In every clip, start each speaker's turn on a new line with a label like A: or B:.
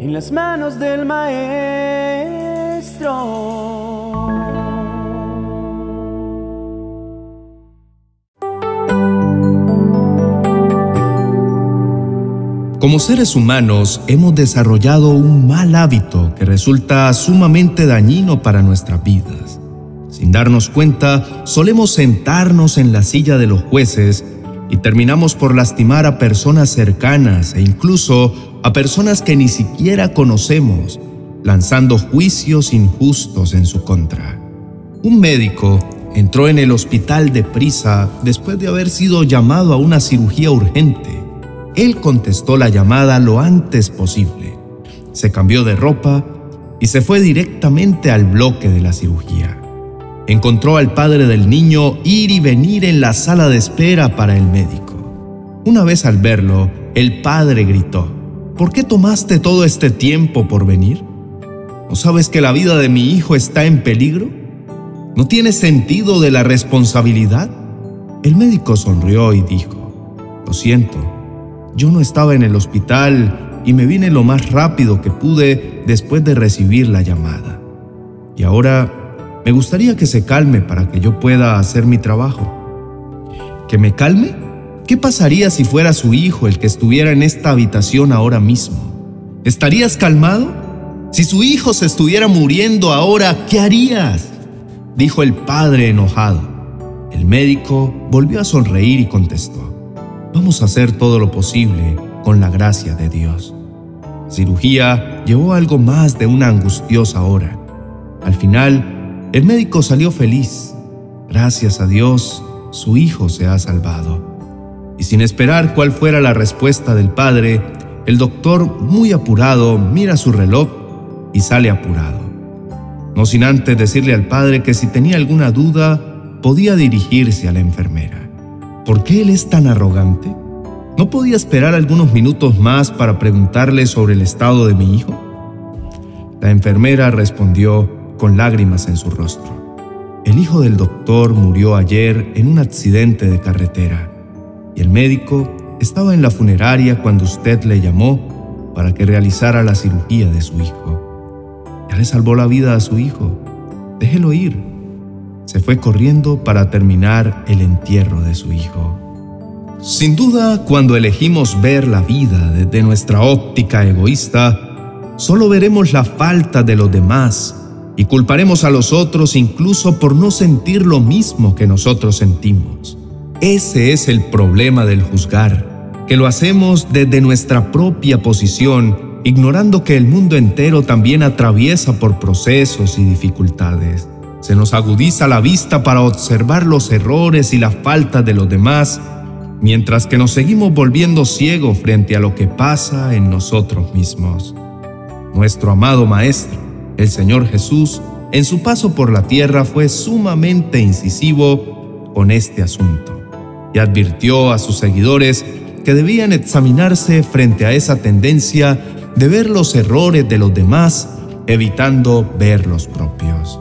A: en las manos del maestro.
B: Como seres humanos hemos desarrollado un mal hábito que resulta sumamente dañino para nuestras vidas. Sin darnos cuenta, solemos sentarnos en la silla de los jueces y terminamos por lastimar a personas cercanas e incluso a personas que ni siquiera conocemos, lanzando juicios injustos en su contra. Un médico entró en el hospital deprisa después de haber sido llamado a una cirugía urgente él contestó la llamada lo antes posible, se cambió de ropa y se fue directamente al bloque de la cirugía. Encontró al padre del niño ir y venir en la sala de espera para el médico. Una vez al verlo, el padre gritó, ¿por qué tomaste todo este tiempo por venir? ¿No sabes que la vida de mi hijo está en peligro? ¿No tienes sentido de la responsabilidad? El médico sonrió y dijo, lo siento, yo no estaba en el hospital y me vine lo más rápido que pude después de recibir la llamada. Y ahora me gustaría que se calme para que yo pueda hacer mi trabajo. ¿Que me calme? ¿Qué pasaría si fuera su hijo el que estuviera en esta habitación ahora mismo? ¿Estarías calmado? Si su hijo se estuviera muriendo ahora, ¿qué harías? Dijo el padre enojado. El médico volvió a sonreír y contestó vamos a hacer todo lo posible con la gracia de Dios. cirugía llevó algo más de una angustiosa hora. Al final, el médico salió feliz. Gracias a Dios, su hijo se ha salvado. Y sin esperar cuál fuera la respuesta del padre, el doctor, muy apurado, mira su reloj y sale apurado. No sin antes decirle al padre que si tenía alguna duda, podía dirigirse a la enfermera. ¿Por qué él es tan arrogante? ¿No podía esperar algunos minutos más para preguntarle sobre el estado de mi hijo? La enfermera respondió con lágrimas en su rostro. El hijo del doctor murió ayer en un accidente de carretera y el médico estaba en la funeraria cuando usted le llamó para que realizara la cirugía de su hijo. Ya le salvó la vida a su hijo. Déjelo ir se fue corriendo para terminar el entierro de su hijo. Sin duda, cuando elegimos ver la vida desde nuestra óptica egoísta, solo veremos la falta de los demás y culparemos a los otros incluso por no sentir lo mismo que nosotros sentimos. Ese es el problema del juzgar, que lo hacemos desde nuestra propia posición, ignorando que el mundo entero también atraviesa por procesos y dificultades. Se nos agudiza la vista para observar los errores y la falta de los demás, mientras que nos seguimos volviendo ciegos frente a lo que pasa en nosotros mismos. Nuestro amado Maestro, el Señor Jesús, en su paso por la tierra fue sumamente incisivo con este asunto y advirtió a sus seguidores que debían examinarse frente a esa tendencia de ver los errores de los demás, evitando ver los propios.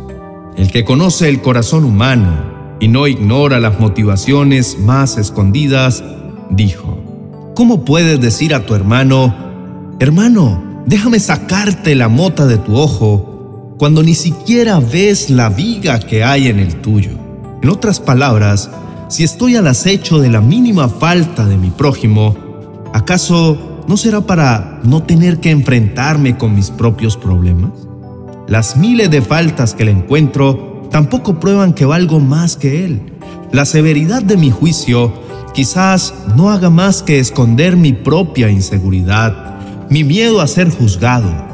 B: El que conoce el corazón humano y no ignora las motivaciones más escondidas, dijo, ¿cómo puedes decir a tu hermano, hermano, déjame sacarte la mota de tu ojo, cuando ni siquiera ves la viga que hay en el tuyo? En otras palabras, si estoy al acecho de la mínima falta de mi prójimo, ¿acaso no será para no tener que enfrentarme con mis propios problemas? Las miles de faltas que le encuentro tampoco prueban que valgo más que él. La severidad de mi juicio quizás no haga más que esconder mi propia inseguridad, mi miedo a ser juzgado.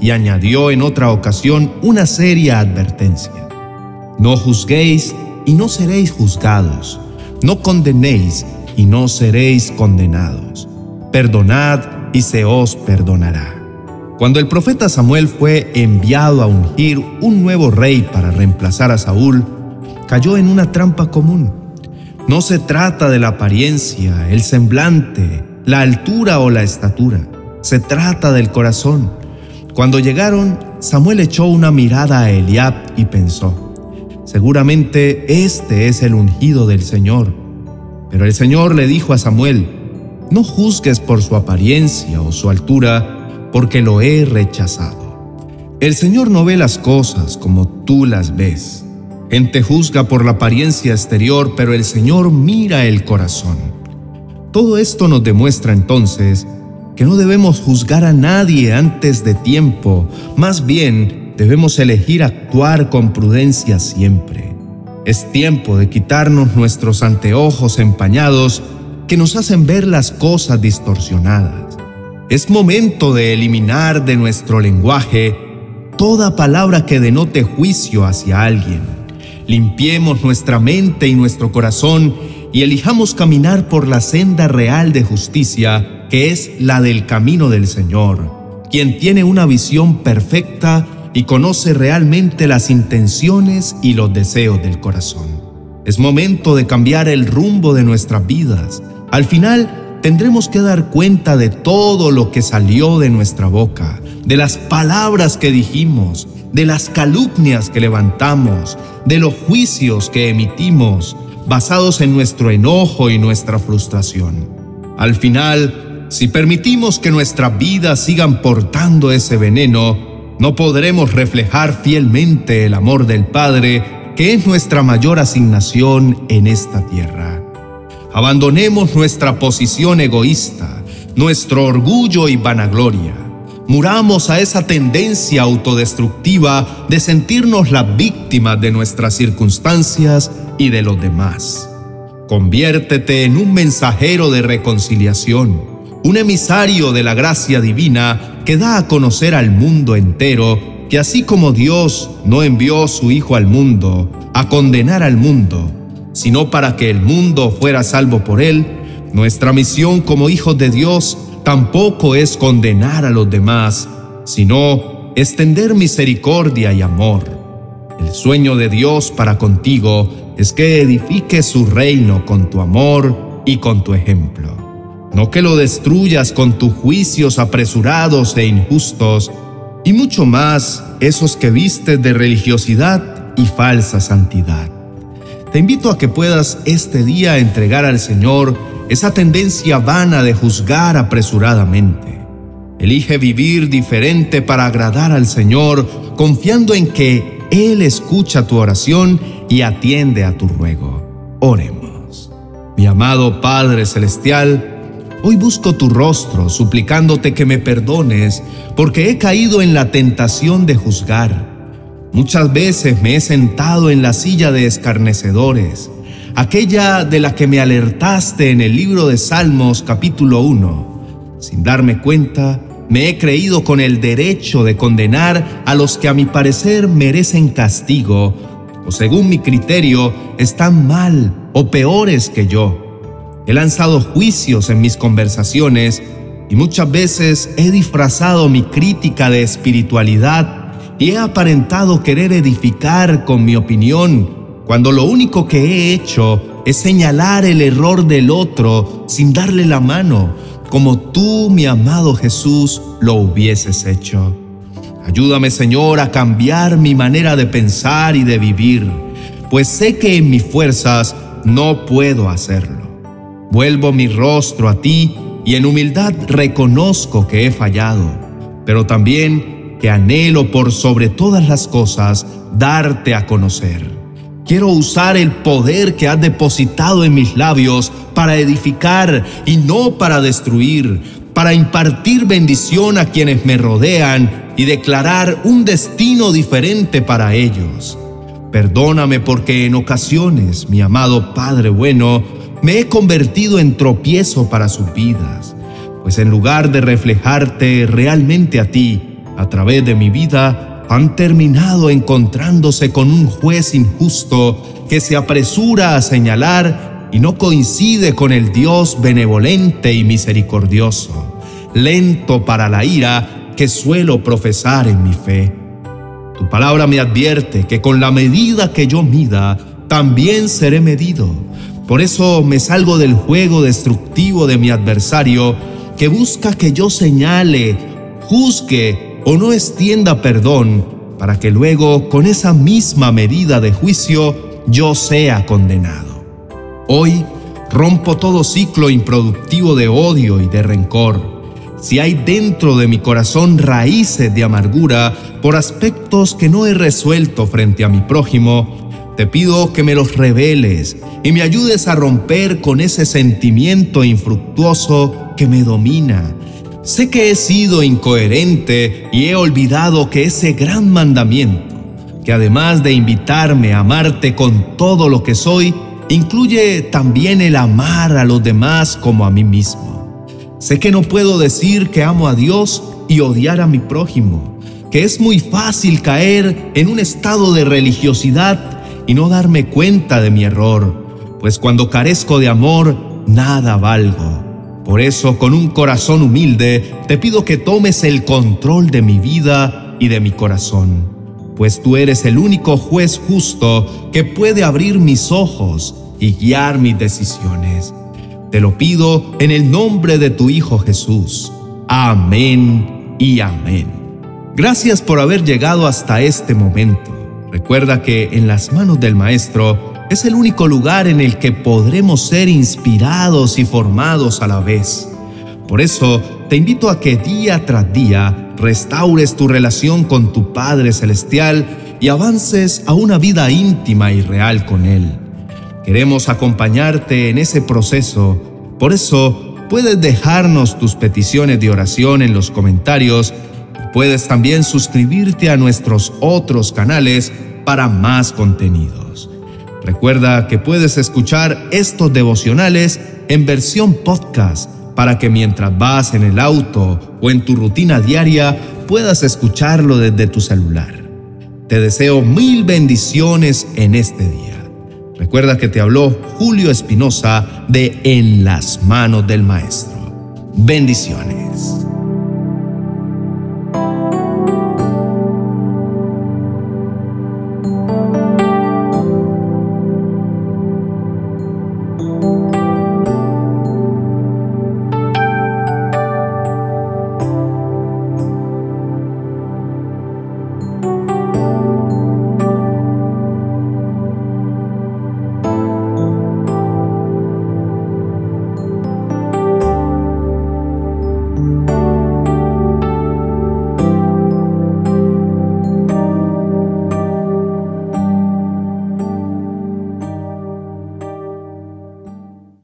B: Y añadió en otra ocasión una seria advertencia. No juzguéis y no seréis juzgados. No condenéis y no seréis condenados. Perdonad y se os perdonará. Cuando el profeta Samuel fue enviado a ungir un nuevo rey para reemplazar a Saúl, cayó en una trampa común. No se trata de la apariencia, el semblante, la altura o la estatura. Se trata del corazón. Cuando llegaron, Samuel echó una mirada a Eliab y pensó, seguramente este es el ungido del Señor. Pero el Señor le dijo a Samuel, no juzgues por su apariencia o su altura, porque lo he rechazado. El Señor no ve las cosas como tú las ves. Gente juzga por la apariencia exterior, pero el Señor mira el corazón. Todo esto nos demuestra entonces que no debemos juzgar a nadie antes de tiempo, más bien debemos elegir actuar con prudencia siempre. Es tiempo de quitarnos nuestros anteojos empañados que nos hacen ver las cosas distorsionadas. Es momento de eliminar de nuestro lenguaje toda palabra que denote juicio hacia alguien. Limpiemos nuestra mente y nuestro corazón y elijamos caminar por la senda real de justicia, que es la del camino del Señor, quien tiene una visión perfecta y conoce realmente las intenciones y los deseos del corazón. Es momento de cambiar el rumbo de nuestras vidas. Al final, tendremos que dar cuenta de todo lo que salió de nuestra boca, de las palabras que dijimos, de las calumnias que levantamos, de los juicios que emitimos, basados en nuestro enojo y nuestra frustración. Al final, si permitimos que nuestras vidas sigan portando ese veneno, no podremos reflejar fielmente el amor del Padre, que es nuestra mayor asignación en esta tierra. Abandonemos nuestra posición egoísta, nuestro orgullo y vanagloria. Muramos a esa tendencia autodestructiva de sentirnos las víctimas de nuestras circunstancias y de los demás. Conviértete en un mensajero de reconciliación un emisario de la gracia divina que da a conocer al mundo entero que así como Dios no envió su Hijo al mundo a condenar al mundo, sino para que el mundo fuera salvo por él, nuestra misión como hijos de Dios tampoco es condenar a los demás, sino extender misericordia y amor. El sueño de Dios para contigo es que edifiques su reino con tu amor y con tu ejemplo no que lo destruyas con tus juicios apresurados e injustos, y mucho más esos que vistes de religiosidad y falsa santidad. Te invito a que puedas este día entregar al Señor esa tendencia vana de juzgar apresuradamente. Elige vivir diferente para agradar al Señor, confiando en que Él escucha tu oración y atiende a tu ruego. Oremos. Mi amado Padre Celestial, Hoy busco tu rostro, suplicándote que me perdones, porque he caído en la tentación de juzgar. Muchas veces me he sentado en la silla de escarnecedores, aquella de la que me alertaste en el libro de Salmos capítulo 1. Sin darme cuenta, me he creído con el derecho de condenar a los que a mi parecer merecen castigo, o según mi criterio están mal o peores que yo. He lanzado juicios en mis conversaciones y muchas veces he disfrazado mi crítica de espiritualidad y he aparentado querer edificar con mi opinión cuando lo único que he hecho es señalar el error del otro sin darle la mano, como tú, mi amado Jesús, lo hubieses hecho. Ayúdame, Señor, a cambiar mi manera de pensar y de vivir, pues sé que en mis fuerzas no puedo hacerlo. Vuelvo mi rostro a ti y en humildad reconozco que he fallado, pero también que anhelo por sobre todas las cosas darte a conocer. Quiero usar el poder que has depositado en mis labios para edificar y no para destruir, para impartir bendición a quienes me rodean y declarar un destino diferente para ellos. Perdóname porque en ocasiones, mi amado Padre bueno, me he convertido en tropiezo para sus vidas, pues en lugar de reflejarte realmente a ti a través de mi vida, han terminado encontrándose con un juez injusto que se apresura a señalar y no coincide con el Dios benevolente y misericordioso, lento para la ira que suelo profesar en mi fe. Tu palabra me advierte que con la medida que yo mida, también seré medido por eso me salgo del juego destructivo de mi adversario que busca que yo señale, juzgue o no extienda perdón para que luego con esa misma medida de juicio yo sea condenado. Hoy rompo todo ciclo improductivo de odio y de rencor. si hay dentro de mi corazón raíces de amargura por aspectos que no he resuelto frente a mi prójimo, te pido que me los reveles y me ayudes a romper con ese sentimiento infructuoso que me domina. Sé que he sido incoherente y he olvidado que ese gran mandamiento, que además de invitarme a amarte con todo lo que soy, incluye también el amar a los demás como a mí mismo. Sé que no puedo decir que amo a Dios y odiar a mi prójimo, que es muy fácil caer en un estado de religiosidad y no darme cuenta de mi error, pues cuando carezco de amor, nada valgo. Por eso, con un corazón humilde, te pido que tomes el control de mi vida y de mi corazón, pues tú eres el único juez justo que puede abrir mis ojos y guiar mis decisiones. Te lo pido en el nombre de tu Hijo Jesús. Amén y amén. Gracias por haber llegado hasta este momento. Recuerda que en las manos del Maestro es el único lugar en el que podremos ser inspirados y formados a la vez. Por eso te invito a que día tras día restaures tu relación con tu Padre Celestial y avances a una vida íntima y real con Él. Queremos acompañarte en ese proceso, por eso puedes dejarnos tus peticiones de oración en los comentarios y puedes también suscribirte a nuestros otros canales para más contenidos. Recuerda que puedes escuchar estos devocionales en versión podcast para que mientras vas en el auto o en tu rutina diaria puedas escucharlo desde tu celular. Te deseo mil bendiciones en este día. Recuerda que te habló Julio Espinosa de En las manos del Maestro. Bendiciones.